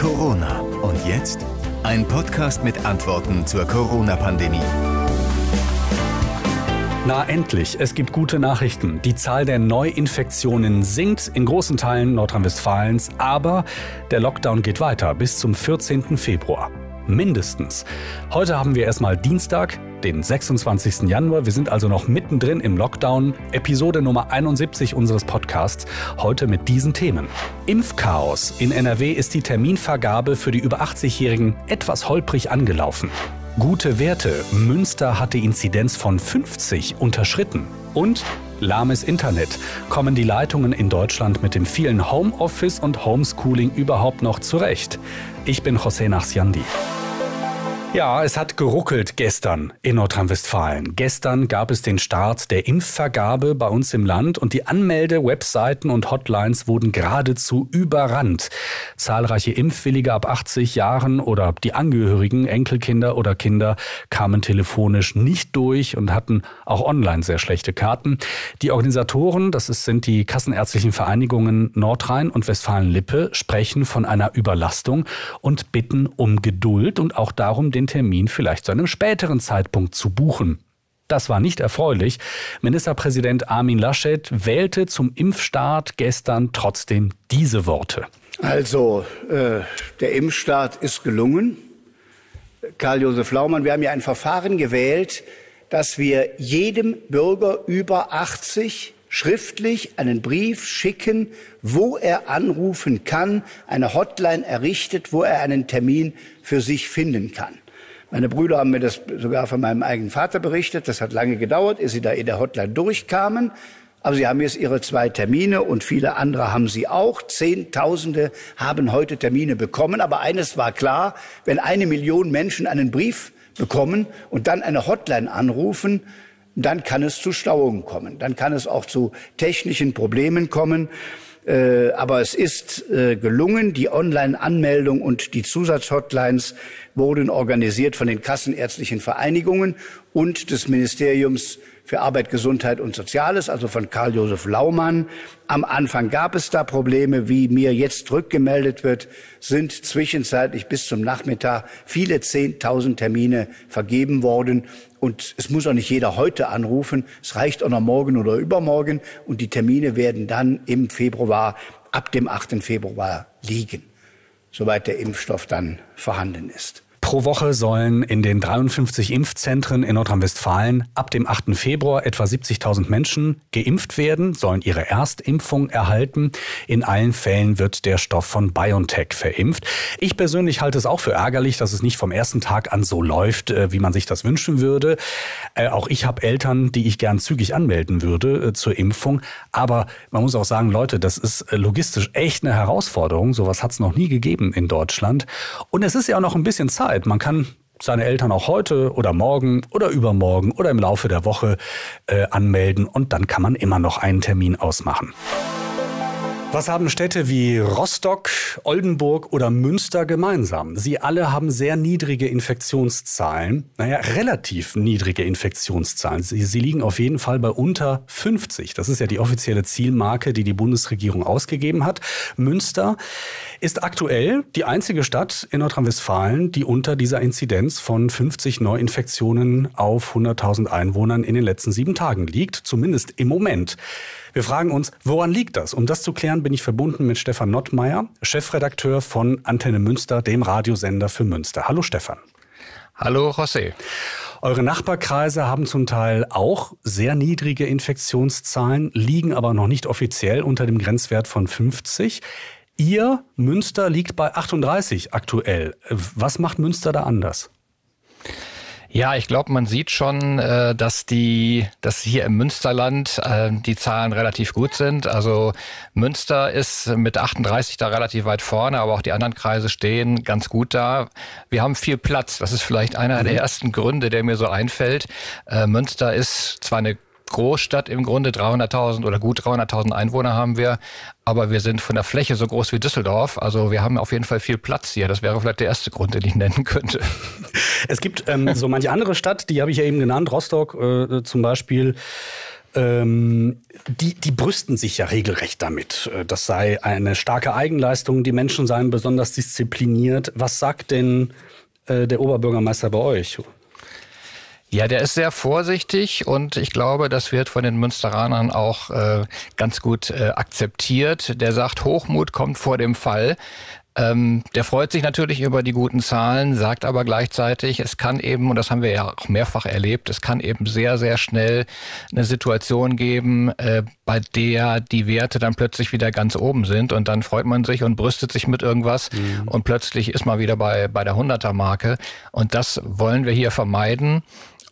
Corona. Und jetzt ein Podcast mit Antworten zur Corona-Pandemie. Na endlich, es gibt gute Nachrichten. Die Zahl der Neuinfektionen sinkt in großen Teilen Nordrhein-Westfalens, aber der Lockdown geht weiter bis zum 14. Februar. Mindestens. Heute haben wir erstmal Dienstag, den 26. Januar. Wir sind also noch mittendrin im Lockdown. Episode Nummer 71 unseres Podcasts. Heute mit diesen Themen. Impfchaos. In NRW ist die Terminvergabe für die über 80-Jährigen etwas holprig angelaufen. Gute Werte. Münster hat die Inzidenz von 50 unterschritten. Und lahmes Internet. Kommen die Leitungen in Deutschland mit dem vielen Homeoffice und Homeschooling überhaupt noch zurecht? Ich bin José Nachsiandi. Ja, es hat geruckelt gestern in Nordrhein-Westfalen. Gestern gab es den Start der Impfvergabe bei uns im Land und die Anmelde-Webseiten und Hotlines wurden geradezu überrannt. Zahlreiche Impfwillige ab 80 Jahren oder die Angehörigen, Enkelkinder oder Kinder kamen telefonisch nicht durch und hatten auch online sehr schlechte Karten. Die Organisatoren, das sind die Kassenärztlichen Vereinigungen Nordrhein und Westfalen-Lippe, sprechen von einer Überlastung und bitten um Geduld und auch darum, den den Termin vielleicht zu einem späteren Zeitpunkt zu buchen. Das war nicht erfreulich. Ministerpräsident Armin Laschet wählte zum Impfstart gestern trotzdem diese Worte. Also, äh, der Impfstart ist gelungen. Karl-Josef Laumann, wir haben ja ein Verfahren gewählt, dass wir jedem Bürger über 80 schriftlich einen Brief schicken, wo er anrufen kann, eine Hotline errichtet, wo er einen Termin für sich finden kann. Meine Brüder haben mir das sogar von meinem eigenen Vater berichtet. Das hat lange gedauert, ehe sie da in der Hotline durchkamen. Aber sie haben jetzt ihre zwei Termine und viele andere haben sie auch. Zehntausende haben heute Termine bekommen. Aber eines war klar, wenn eine Million Menschen einen Brief bekommen und dann eine Hotline anrufen, dann kann es zu Stauungen kommen. Dann kann es auch zu technischen Problemen kommen. Äh, aber es ist äh, gelungen. Die Online-Anmeldung und die Zusatzhotlines wurden organisiert von den kassenärztlichen Vereinigungen und des Ministeriums für Arbeit, Gesundheit und Soziales, also von Karl-Josef Laumann. Am Anfang gab es da Probleme, wie mir jetzt rückgemeldet wird, sind zwischenzeitlich bis zum Nachmittag viele Zehntausend Termine vergeben worden. Und es muss auch nicht jeder heute anrufen. Es reicht auch noch morgen oder übermorgen. Und die Termine werden dann im Februar, ab dem 8. Februar liegen, soweit der Impfstoff dann vorhanden ist. Pro Woche sollen in den 53 Impfzentren in Nordrhein-Westfalen ab dem 8. Februar etwa 70.000 Menschen geimpft werden, sollen ihre Erstimpfung erhalten. In allen Fällen wird der Stoff von BioNTech verimpft. Ich persönlich halte es auch für ärgerlich, dass es nicht vom ersten Tag an so läuft, äh, wie man sich das wünschen würde. Äh, auch ich habe Eltern, die ich gern zügig anmelden würde äh, zur Impfung. Aber man muss auch sagen, Leute, das ist logistisch echt eine Herausforderung. Sowas hat es noch nie gegeben in Deutschland. Und es ist ja auch noch ein bisschen Zeit. Möglichkeit. Man kann seine Eltern auch heute oder morgen oder übermorgen oder im Laufe der Woche äh, anmelden und dann kann man immer noch einen Termin ausmachen. Was haben Städte wie Rostock, Oldenburg oder Münster gemeinsam? Sie alle haben sehr niedrige Infektionszahlen. Naja, relativ niedrige Infektionszahlen. Sie, sie, liegen auf jeden Fall bei unter 50. Das ist ja die offizielle Zielmarke, die die Bundesregierung ausgegeben hat. Münster ist aktuell die einzige Stadt in Nordrhein-Westfalen, die unter dieser Inzidenz von 50 Neuinfektionen auf 100.000 Einwohnern in den letzten sieben Tagen liegt. Zumindest im Moment. Wir fragen uns, woran liegt das? Um das zu klären, bin ich verbunden mit Stefan Nottmeier, Chefredakteur von Antenne Münster, dem Radiosender für Münster. Hallo Stefan. Hallo José. Eure Nachbarkreise haben zum Teil auch sehr niedrige Infektionszahlen, liegen aber noch nicht offiziell unter dem Grenzwert von 50. Ihr Münster liegt bei 38 aktuell. Was macht Münster da anders? Ja, ich glaube, man sieht schon, äh, dass die, dass hier im Münsterland äh, die Zahlen relativ gut sind. Also Münster ist mit 38 da relativ weit vorne, aber auch die anderen Kreise stehen ganz gut da. Wir haben viel Platz. Das ist vielleicht einer mhm. der ersten Gründe, der mir so einfällt. Äh, Münster ist zwar eine Großstadt im Grunde, 300.000 oder gut 300.000 Einwohner haben wir, aber wir sind von der Fläche so groß wie Düsseldorf. Also wir haben auf jeden Fall viel Platz hier. Das wäre vielleicht der erste Grund, den ich nennen könnte. Es gibt ähm, so manche andere Stadt, die habe ich ja eben genannt, Rostock äh, zum Beispiel. ähm, die, die brüsten sich ja regelrecht damit. Äh, das sei eine starke Eigenleistung, die Menschen seien besonders diszipliniert. Was sagt denn äh, der Oberbürgermeister bei euch? Ja, der ist sehr vorsichtig und ich glaube, das wird von den Münsteranern auch äh, ganz gut äh, akzeptiert. Der sagt, Hochmut kommt vor dem Fall. Ähm, der freut sich natürlich über die guten Zahlen, sagt aber gleichzeitig, es kann eben, und das haben wir ja auch mehrfach erlebt, es kann eben sehr, sehr schnell eine Situation geben, äh, bei der die Werte dann plötzlich wieder ganz oben sind und dann freut man sich und brüstet sich mit irgendwas mhm. und plötzlich ist man wieder bei, bei der 100er Marke. Und das wollen wir hier vermeiden.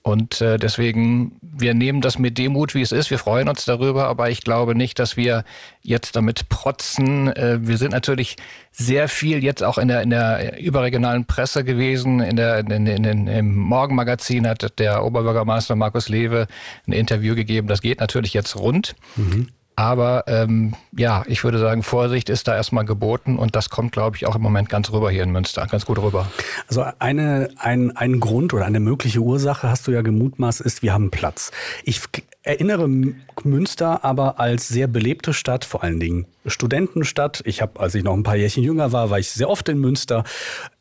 Und äh, deswegen, wir nehmen das mit Demut, wie es ist. Wir freuen uns darüber, aber ich glaube nicht, dass wir jetzt damit protzen. Äh, wir sind natürlich sehr viel jetzt auch in der, in der überregionalen Presse gewesen. In der, in, in, in, Im Morgenmagazin hat der Oberbürgermeister Markus Lewe ein Interview gegeben. Das geht natürlich jetzt rund. Mhm. Aber ähm, ja, ich würde sagen, Vorsicht ist da erstmal geboten und das kommt, glaube ich, auch im Moment ganz rüber hier in Münster, ganz gut rüber. Also eine, ein, ein Grund oder eine mögliche Ursache, hast du ja gemutmaßt, ist, wir haben Platz. Ich erinnere Münster aber als sehr belebte Stadt, vor allen Dingen Studentenstadt. Ich habe, als ich noch ein paar Jährchen jünger war, war ich sehr oft in Münster.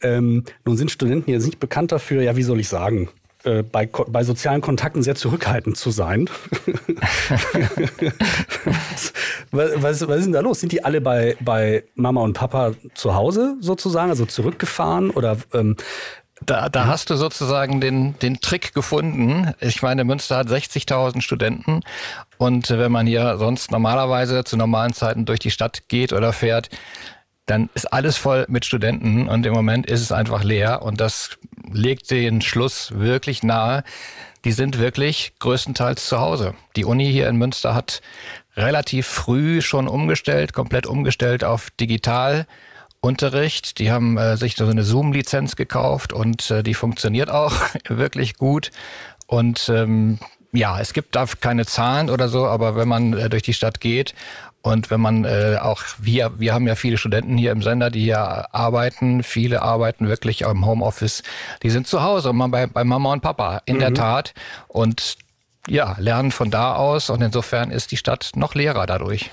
Ähm, nun sind Studenten jetzt nicht bekannt dafür, ja, wie soll ich sagen, äh, bei, bei sozialen Kontakten sehr zurückhaltend zu sein. was, was, was, ist denn da los? Sind die alle bei, bei Mama und Papa zu Hause sozusagen, also zurückgefahren? Oder ähm, da, da hast du sozusagen den, den Trick gefunden. Ich meine, Münster hat 60.000 Studenten und wenn man hier sonst normalerweise zu normalen Zeiten durch die Stadt geht oder fährt, dann ist alles voll mit Studenten und im Moment ist es einfach leer und das legt den Schluss wirklich nahe. Die sind wirklich größtenteils zu Hause. Die Uni hier in Münster hat relativ früh schon umgestellt, komplett umgestellt auf Digitalunterricht. Die haben äh, sich so eine Zoom-Lizenz gekauft und äh, die funktioniert auch wirklich gut. Und ähm, ja, es gibt da keine Zahlen oder so, aber wenn man äh, durch die Stadt geht und wenn man äh, auch, wir, wir haben ja viele Studenten hier im Sender, die hier arbeiten. Viele arbeiten wirklich im Homeoffice. Die sind zu Hause, bei, bei Mama und Papa, in mhm. der Tat. Und ja, lernen von da aus und insofern ist die Stadt noch leerer dadurch.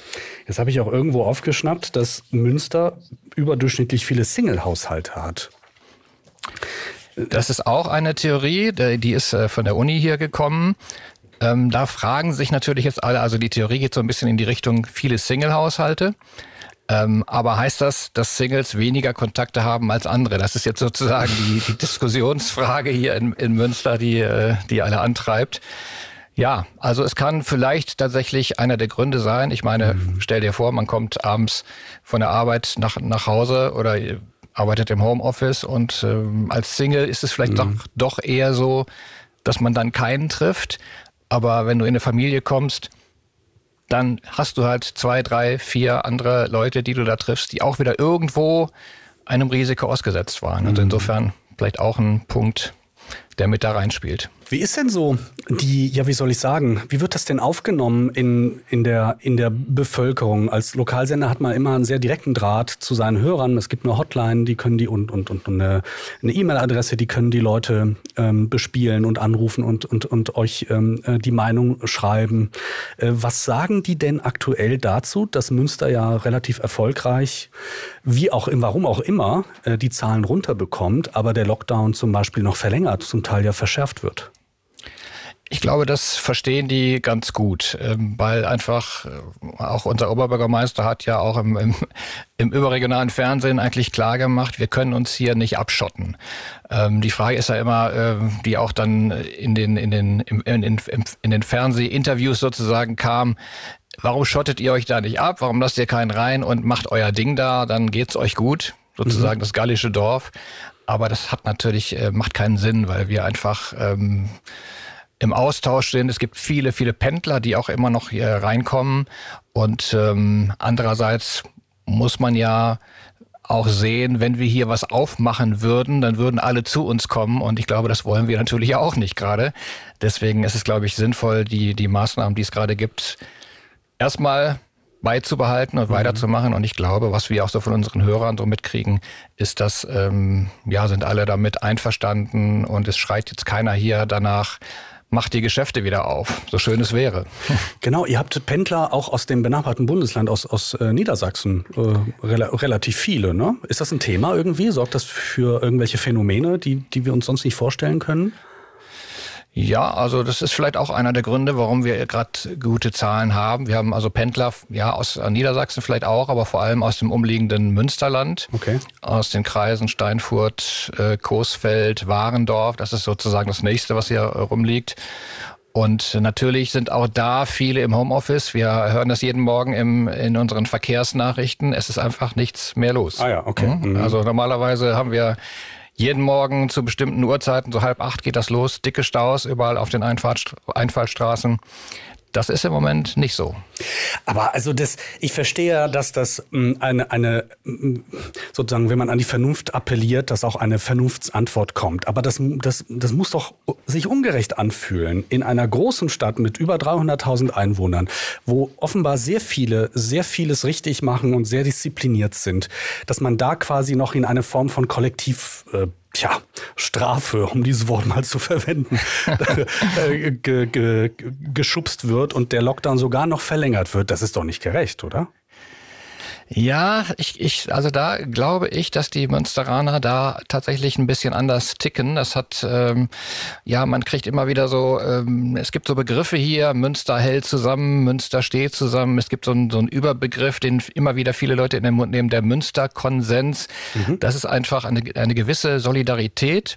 Jetzt habe ich auch irgendwo aufgeschnappt, dass Münster überdurchschnittlich viele Single-Haushalte hat. Das ist auch eine Theorie, die ist äh, von der Uni hier gekommen. Ähm, da fragen sich natürlich jetzt alle, also die Theorie geht so ein bisschen in die Richtung viele Single-Haushalte. Ähm, aber heißt das, dass Singles weniger Kontakte haben als andere? Das ist jetzt sozusagen die, die Diskussionsfrage hier in, in Münster, die, äh, die alle antreibt. Ja, also es kann vielleicht tatsächlich einer der Gründe sein. Ich meine, mhm. stell dir vor, man kommt abends von der Arbeit nach, nach Hause oder arbeitet im Homeoffice und ähm, als Single ist es vielleicht mhm. doch, doch eher so, dass man dann keinen trifft. Aber wenn du in eine Familie kommst, dann hast du halt zwei, drei, vier andere Leute, die du da triffst, die auch wieder irgendwo einem Risiko ausgesetzt waren. Also mhm. insofern vielleicht auch ein Punkt, der mit da reinspielt. Wie ist denn so die, ja, wie soll ich sagen, wie wird das denn aufgenommen in, in, der, in der Bevölkerung? Als Lokalsender hat man immer einen sehr direkten Draht zu seinen Hörern. Es gibt eine Hotline, die können die und, und, und eine E-Mail-Adresse, die können die Leute ähm, bespielen und anrufen und, und, und euch ähm, äh, die Meinung schreiben. Äh, was sagen die denn aktuell dazu, dass Münster ja relativ erfolgreich, wie auch im, warum auch immer, äh, die Zahlen runterbekommt, aber der Lockdown zum Beispiel noch verlängert, zum Teil ja verschärft wird? Ich glaube, das verstehen die ganz gut, ähm, weil einfach äh, auch unser Oberbürgermeister hat ja auch im, im, im überregionalen Fernsehen eigentlich klar gemacht, wir können uns hier nicht abschotten. Ähm, die Frage ist ja immer, äh, die auch dann in den, in den, in, in, in den Fernsehinterviews sozusagen kam, warum schottet ihr euch da nicht ab? Warum lasst ihr keinen rein und macht euer Ding da? Dann geht's euch gut, sozusagen mhm. das gallische Dorf. Aber das hat natürlich, äh, macht keinen Sinn, weil wir einfach ähm, im Austausch sind. Es gibt viele, viele Pendler, die auch immer noch hier reinkommen. Und ähm, andererseits muss man ja auch sehen, wenn wir hier was aufmachen würden, dann würden alle zu uns kommen. Und ich glaube, das wollen wir natürlich auch nicht gerade. Deswegen ist es, glaube ich, sinnvoll, die, die Maßnahmen, die es gerade gibt, erstmal beizubehalten und mhm. weiterzumachen. Und ich glaube, was wir auch so von unseren Hörern so mitkriegen, ist, dass ähm, ja sind alle damit einverstanden und es schreit jetzt keiner hier danach, macht die Geschäfte wieder auf, so schön es wäre. Genau, ihr habt Pendler auch aus dem benachbarten Bundesland, aus, aus äh, Niedersachsen, äh, rel relativ viele. Ne? Ist das ein Thema irgendwie? Sorgt das für irgendwelche Phänomene, die, die wir uns sonst nicht vorstellen können? Ja, also das ist vielleicht auch einer der Gründe, warum wir gerade gute Zahlen haben. Wir haben also Pendler, ja, aus Niedersachsen vielleicht auch, aber vor allem aus dem umliegenden Münsterland, okay. aus den Kreisen Steinfurt, äh, Coesfeld, Warendorf. Das ist sozusagen das nächste, was hier rumliegt. Und natürlich sind auch da viele im Homeoffice. Wir hören das jeden Morgen im, in unseren Verkehrsnachrichten. Es ist einfach nichts mehr los. Ah ja, okay. Mhm. Also normalerweise haben wir jeden Morgen zu bestimmten Uhrzeiten, so halb acht geht das los, dicke Staus überall auf den Einfallstraßen. Das ist im Moment nicht so. Aber also das, ich verstehe ja, dass das hm, eine, eine, hm, sozusagen, wenn man an die Vernunft appelliert, dass auch eine Vernunftsantwort kommt. Aber das, das, das muss doch sich ungerecht anfühlen in einer großen Stadt mit über 300.000 Einwohnern, wo offenbar sehr viele, sehr vieles richtig machen und sehr diszipliniert sind, dass man da quasi noch in eine Form von Kollektiv äh, tja, Strafe, um dieses Wort mal zu verwenden, äh, ge, ge, geschubst wird und der Lockdown sogar noch verlängert wird. Das ist doch nicht gerecht, oder? Ja, ich, ich, also da glaube ich, dass die Münsteraner da tatsächlich ein bisschen anders ticken. Das hat, ähm, ja, man kriegt immer wieder so, ähm, es gibt so Begriffe hier, Münster hält zusammen, Münster steht zusammen. Es gibt so einen, so einen Überbegriff, den immer wieder viele Leute in den Mund nehmen, der Münsterkonsens. Mhm. Das ist einfach eine, eine gewisse Solidarität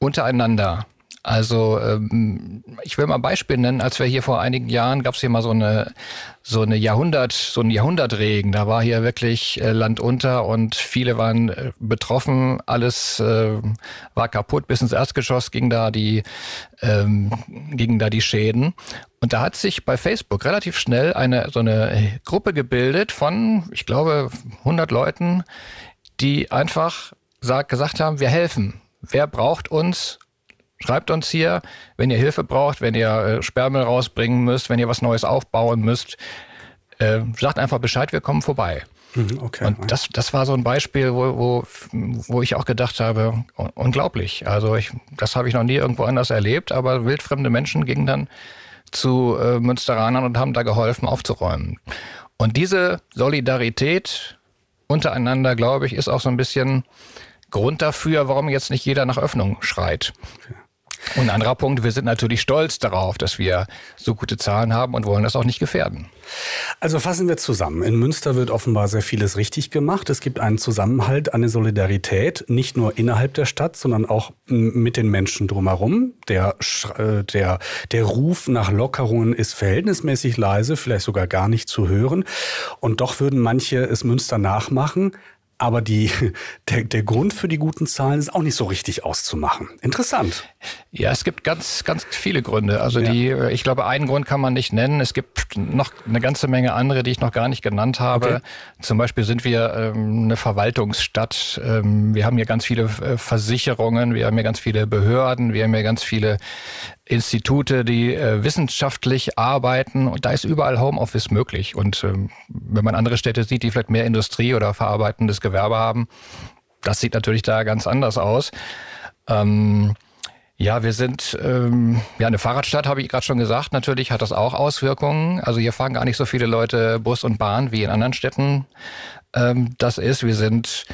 untereinander. Also ähm, ich will mal ein Beispiel nennen. Als wir hier vor einigen Jahren gab es hier mal so eine so eine Jahrhundert so ein Jahrhundertregen. Da war hier wirklich äh, Land unter und viele waren äh, betroffen. Alles äh, war kaputt. Bis ins Erdgeschoss ging da die ähm, gingen da die Schäden. Und da hat sich bei Facebook relativ schnell eine so eine Gruppe gebildet von ich glaube 100 Leuten, die einfach sag, gesagt haben, wir helfen. Wer braucht uns? Schreibt uns hier, wenn ihr Hilfe braucht, wenn ihr äh, Sperrmüll rausbringen müsst, wenn ihr was Neues aufbauen müsst. Äh, sagt einfach Bescheid, wir kommen vorbei. Mhm, okay. Und das, das war so ein Beispiel, wo, wo, wo ich auch gedacht habe, unglaublich. Also ich, das habe ich noch nie irgendwo anders erlebt, aber wildfremde Menschen gingen dann zu äh, Münsteranern und haben da geholfen aufzuräumen. Und diese Solidarität untereinander, glaube ich, ist auch so ein bisschen Grund dafür, warum jetzt nicht jeder nach Öffnung schreit. Okay. Und ein anderer Punkt, wir sind natürlich stolz darauf, dass wir so gute Zahlen haben und wollen das auch nicht gefährden. Also fassen wir zusammen. In Münster wird offenbar sehr vieles richtig gemacht. Es gibt einen Zusammenhalt, eine Solidarität, nicht nur innerhalb der Stadt, sondern auch mit den Menschen drumherum. Der, äh, der, der Ruf nach Lockerungen ist verhältnismäßig leise, vielleicht sogar gar nicht zu hören. Und doch würden manche es Münster nachmachen. Aber die, der, der Grund für die guten Zahlen ist auch nicht so richtig auszumachen. Interessant. Ja, es gibt ganz, ganz viele Gründe. Also ja. die, ich glaube, einen Grund kann man nicht nennen. Es gibt noch eine ganze Menge andere, die ich noch gar nicht genannt habe. Okay. Zum Beispiel sind wir ähm, eine Verwaltungsstadt. Ähm, wir haben hier ganz viele äh, Versicherungen, wir haben hier ganz viele Behörden, wir haben hier ganz viele Institute, die äh, wissenschaftlich arbeiten und da ist überall Homeoffice möglich. Und ähm, wenn man andere Städte sieht, die vielleicht mehr Industrie oder verarbeitendes Gewerbe haben, das sieht natürlich da ganz anders aus. Ähm, ja, wir sind ähm, ja eine Fahrradstadt, habe ich gerade schon gesagt. Natürlich hat das auch Auswirkungen. Also hier fahren gar nicht so viele Leute Bus und Bahn wie in anderen Städten. Ähm, das ist, wir sind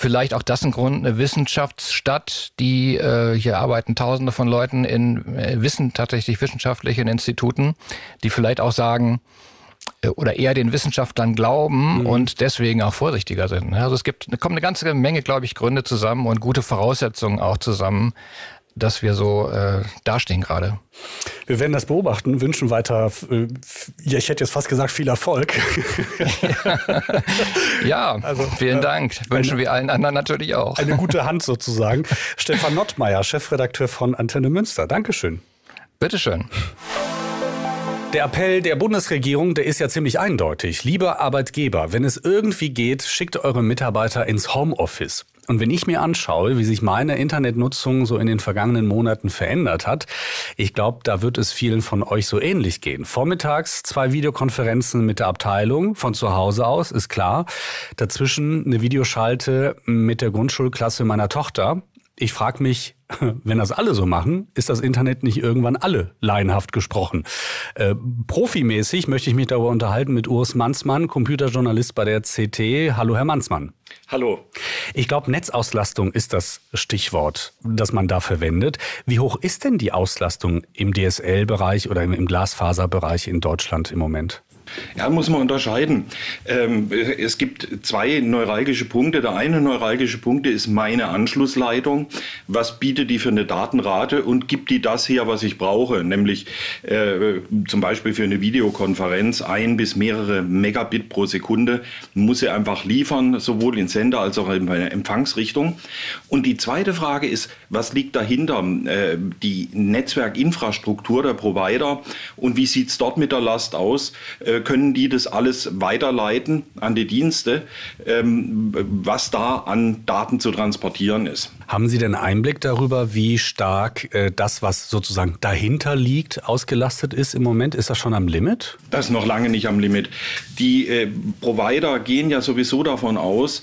Vielleicht auch das ein Grund, eine Wissenschaftsstadt, die äh, hier arbeiten Tausende von Leuten in äh, Wissen tatsächlich wissenschaftlichen Instituten, die vielleicht auch sagen äh, oder eher den Wissenschaftlern glauben mhm. und deswegen auch vorsichtiger sind. Also es gibt kommt eine ganze Menge, glaube ich, Gründe zusammen und gute Voraussetzungen auch zusammen, dass wir so äh, dastehen gerade. Wir werden das beobachten, wünschen weiter, äh, ja, ich hätte jetzt fast gesagt, viel Erfolg. ja, also, vielen äh, Dank. Wünschen eine, wir allen anderen natürlich auch. Eine gute Hand sozusagen. Stefan Nottmeier, Chefredakteur von Antenne Münster. Dankeschön. Bitteschön. Der Appell der Bundesregierung, der ist ja ziemlich eindeutig. Lieber Arbeitgeber, wenn es irgendwie geht, schickt eure Mitarbeiter ins Homeoffice. Und wenn ich mir anschaue, wie sich meine Internetnutzung so in den vergangenen Monaten verändert hat, ich glaube, da wird es vielen von euch so ähnlich gehen. Vormittags zwei Videokonferenzen mit der Abteilung von zu Hause aus, ist klar. Dazwischen eine Videoschalte mit der Grundschulklasse meiner Tochter Ich frage mich, wenn das alle so machen, ist das Internet nicht irgendwann alle laienhaft gesprochen. Äh, profimäßig möchte ich mich darüber unterhalten mit Urs Mansmann, Computerjournalist bei der CT. Hallo, Herr Mansmann. Hallo. Ich glaube, Netzauslastung ist das Stichwort, das man da verwendet. Wie hoch ist denn die Auslastung im DSL-Bereich oder im Glasfaserbereich in Deutschland im Moment? Ja, muss man unterscheiden. Ähm, es gibt zwei neuralgische Punkte. Der eine neuralgische Punkt ist meine Anschlussleitung. Was bietet die für eine Datenrate und gibt die das her, was ich brauche? Nämlich äh, zum Beispiel für eine Videokonferenz ein bis mehrere Megabit pro Sekunde muss sie einfach liefern, sowohl in Sender als auch in der Empfangsrichtung. Und die zweite Frage ist, was liegt dahinter? Äh, die Netzwerkinfrastruktur der Provider und wie sieht es dort mit der Last aus? Äh, können die das alles weiterleiten an die Dienste, ähm, was da an Daten zu transportieren ist. Haben Sie denn Einblick darüber, wie stark äh, das, was sozusagen dahinter liegt, ausgelastet ist im Moment? Ist das schon am Limit? Das ist noch lange nicht am Limit. Die äh, Provider gehen ja sowieso davon aus,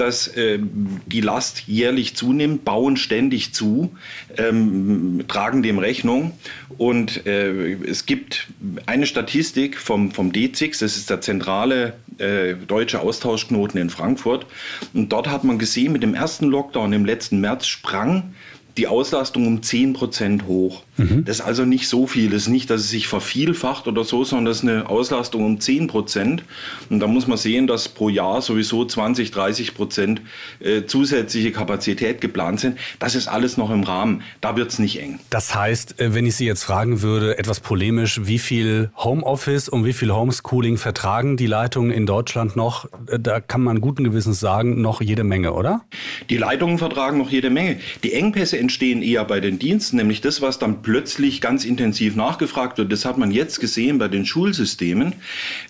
dass äh, die Last jährlich zunimmt, bauen ständig zu, ähm, tragen dem Rechnung. Und äh, es gibt eine Statistik vom, vom DZIX, das ist der zentrale äh, deutsche Austauschknoten in Frankfurt. Und dort hat man gesehen, mit dem ersten Lockdown im letzten März sprang die Auslastung um 10 Prozent hoch. Mhm. Das ist also nicht so viel. Das ist nicht, dass es sich vervielfacht oder so, sondern das ist eine Auslastung um 10 Prozent. Und da muss man sehen, dass pro Jahr sowieso 20, 30 Prozent äh, zusätzliche Kapazität geplant sind. Das ist alles noch im Rahmen. Da wird es nicht eng. Das heißt, äh, wenn ich Sie jetzt fragen würde, etwas polemisch, wie viel Homeoffice und wie viel Homeschooling vertragen die Leitungen in Deutschland noch? Äh, da kann man guten Gewissens sagen, noch jede Menge, oder? Die Leitungen vertragen noch jede Menge. Die Engpässe entstehen eher bei den Diensten, nämlich das, was dann plötzlich ganz intensiv nachgefragt wird. Das hat man jetzt gesehen bei den Schulsystemen,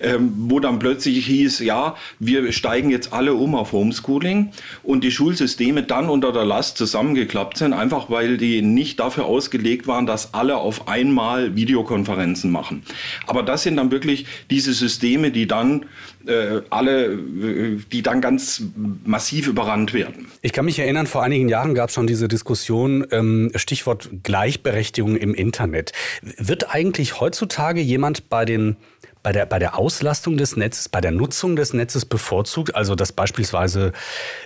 ähm, wo dann plötzlich hieß, ja, wir steigen jetzt alle um auf Homeschooling und die Schulsysteme dann unter der Last zusammengeklappt sind, einfach weil die nicht dafür ausgelegt waren, dass alle auf einmal Videokonferenzen machen. Aber das sind dann wirklich diese Systeme, die dann äh, alle, äh, die dann ganz massiv überrannt werden. Ich kann mich erinnern, vor einigen Jahren gab es schon diese Diskussion, ähm, Stichwort Gleichberechtigung im Internet. Wird eigentlich heutzutage jemand bei den bei der, bei der Auslastung des Netzes, bei der Nutzung des Netzes bevorzugt, also dass beispielsweise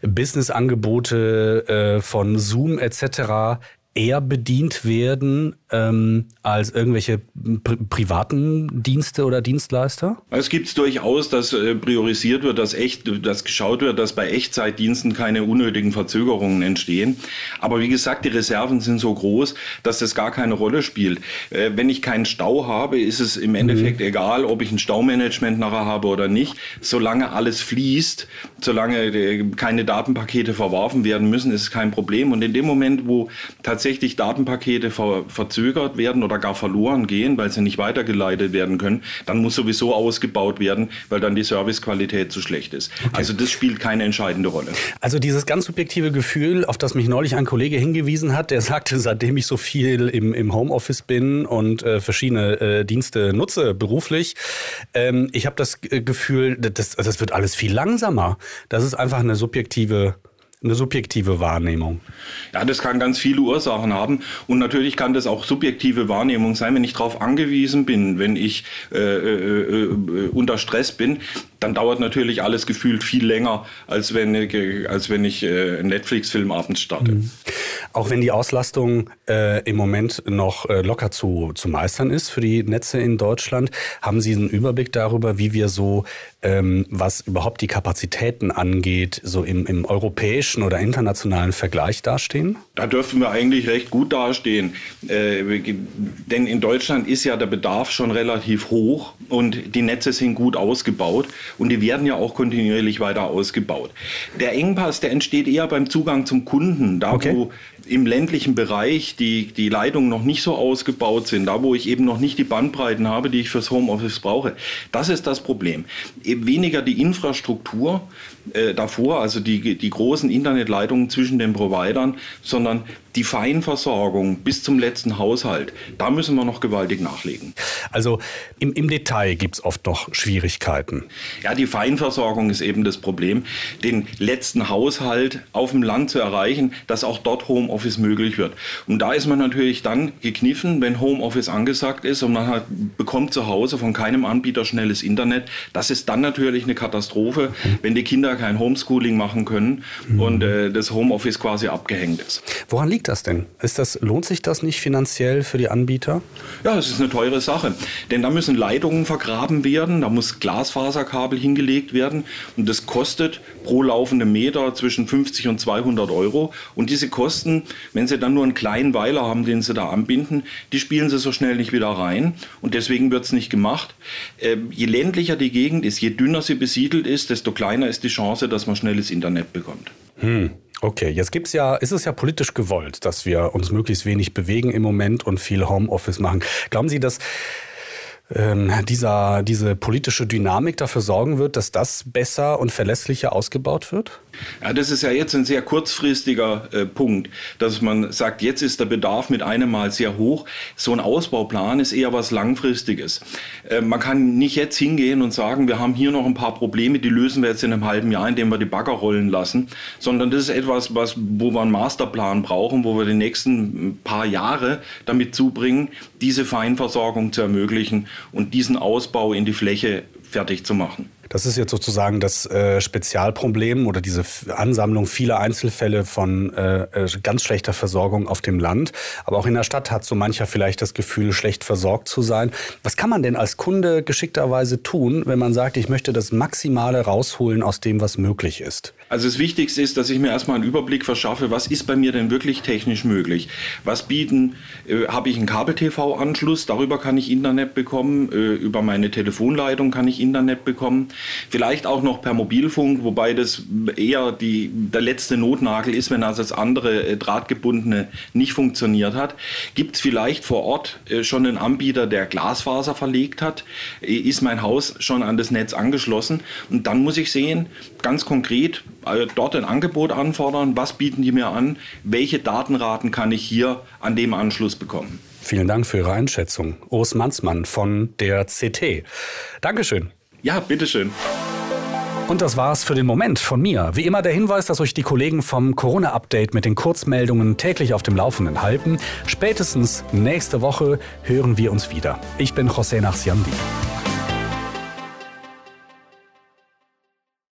Businessangebote äh, von Zoom etc eher bedient werden ähm, als irgendwelche pri privaten Dienste oder Dienstleister? Es gibt durchaus, dass äh, priorisiert wird, dass echt, dass geschaut wird, dass bei Echtzeitdiensten keine unnötigen Verzögerungen entstehen. Aber wie gesagt, die Reserven sind so groß, dass das gar keine Rolle spielt. Äh, wenn ich keinen Stau habe, ist es im Endeffekt mhm. egal, ob ich ein Staumanagement nachher habe oder nicht. Solange alles fließt, solange äh, keine Datenpakete verworfen werden müssen, ist es kein Problem. Und in dem Moment, wo tatsächlich tatsächlich Datenpakete ver verzögert werden oder gar verloren gehen, weil sie nicht weitergeleitet werden können, dann muss sowieso ausgebaut werden, weil dann die Servicequalität zu schlecht ist. Okay. Also das spielt keine entscheidende Rolle. Also dieses ganz subjektive Gefühl, auf das mich neulich ein Kollege hingewiesen hat, der sagte, seitdem ich so viel im, im Homeoffice bin und äh, verschiedene äh, Dienste nutze beruflich, ähm, ich habe das Gefühl, das, das wird alles viel langsamer. Das ist einfach eine subjektive eine subjektive Wahrnehmung. Ja, das kann ganz viele Ursachen haben. Und natürlich kann das auch subjektive Wahrnehmung sein, wenn ich darauf angewiesen bin, wenn ich äh, äh, äh, unter Stress bin, dann dauert natürlich alles gefühlt viel länger, als wenn, als wenn ich äh, einen Netflix-Film abends starte. Mhm. Auch wenn die Auslastung äh, im Moment noch äh, locker zu, zu meistern ist für die Netze in Deutschland, haben Sie einen Überblick darüber, wie wir so, ähm, was überhaupt die Kapazitäten angeht, so im, im europäischen oder internationalen Vergleich dastehen? Da dürfen wir eigentlich recht gut dastehen. Äh, denn in Deutschland ist ja der Bedarf schon relativ hoch und die Netze sind gut ausgebaut und die werden ja auch kontinuierlich weiter ausgebaut. Der Engpass, der entsteht eher beim Zugang zum Kunden, da okay. wo im ländlichen Bereich die, die Leitungen noch nicht so ausgebaut sind, da wo ich eben noch nicht die Bandbreiten habe, die ich fürs Homeoffice brauche. Das ist das Problem. Eben weniger die Infrastruktur äh, davor, also die, die großen Internetleitungen zwischen den Providern, sondern die Feinversorgung bis zum letzten Haushalt, da müssen wir noch gewaltig nachlegen. Also im, im Detail gibt es oft noch Schwierigkeiten. Ja, die Feinversorgung ist eben das Problem, den letzten Haushalt auf dem Land zu erreichen, dass auch dort Homeoffice möglich wird. Und da ist man natürlich dann gekniffen, wenn Homeoffice angesagt ist und man hat, bekommt zu Hause von keinem Anbieter schnelles Internet. Das ist dann natürlich eine Katastrophe, wenn die Kinder kein Homeschooling machen können und äh, das Homeoffice quasi abgehängt ist. Woran liegt das denn? Ist das, lohnt sich das nicht finanziell für die Anbieter? Ja, es ist eine teure Sache, denn da müssen Leitungen vergraben werden, da muss Glasfaserkabel hingelegt werden und das kostet pro laufende Meter zwischen 50 und 200 Euro und diese Kosten, wenn Sie dann nur einen kleinen Weiler haben, den Sie da anbinden, die spielen Sie so schnell nicht wieder rein und deswegen wird es nicht gemacht. Ähm, je ländlicher die Gegend ist, je dünner sie besiedelt ist, desto kleiner ist die Chance, dass man schnelles Internet bekommt. Hm. Okay, jetzt gibt's ja, ist es ja politisch gewollt, dass wir uns möglichst wenig bewegen im Moment und viel Homeoffice machen. Glauben Sie, dass dieser, diese politische Dynamik dafür sorgen wird, dass das besser und verlässlicher ausgebaut wird? Ja, das ist ja jetzt ein sehr kurzfristiger äh, Punkt, dass man sagt, jetzt ist der Bedarf mit einem Mal sehr hoch. So ein Ausbauplan ist eher was Langfristiges. Äh, man kann nicht jetzt hingehen und sagen, wir haben hier noch ein paar Probleme, die lösen wir jetzt in einem halben Jahr, indem wir die Bagger rollen lassen, sondern das ist etwas, was, wo wir einen Masterplan brauchen, wo wir die nächsten paar Jahre damit zubringen, diese Feinversorgung zu ermöglichen und diesen Ausbau in die Fläche fertig zu machen. Das ist jetzt sozusagen das äh, Spezialproblem oder diese Ansammlung vieler Einzelfälle von äh, äh, ganz schlechter Versorgung auf dem Land. Aber auch in der Stadt hat so mancher vielleicht das Gefühl, schlecht versorgt zu sein. Was kann man denn als Kunde geschickterweise tun, wenn man sagt, ich möchte das Maximale rausholen aus dem, was möglich ist? Also das Wichtigste ist, dass ich mir erstmal einen Überblick verschaffe, was ist bei mir denn wirklich technisch möglich? Was bieten, äh, habe ich einen Kabel-TV-Anschluss, darüber kann ich Internet bekommen, äh, über meine Telefonleitung kann ich Internet bekommen. Vielleicht auch noch per Mobilfunk, wobei das eher die, der letzte Notnagel ist, wenn also das andere äh, drahtgebundene nicht funktioniert hat. Gibt es vielleicht vor Ort äh, schon einen Anbieter, der Glasfaser verlegt hat? Äh, ist mein Haus schon an das Netz angeschlossen? Und dann muss ich sehen, ganz konkret, dort ein Angebot anfordern, was bieten die mir an, welche Datenraten kann ich hier an dem Anschluss bekommen. Vielen Dank für Ihre Einschätzung. Urs Manzmann von der CT. Dankeschön. Ja, bitteschön. Und das war's für den Moment von mir. Wie immer der Hinweis, dass euch die Kollegen vom Corona-Update mit den Kurzmeldungen täglich auf dem Laufenden halten. Spätestens nächste Woche hören wir uns wieder. Ich bin José Nachsiandi.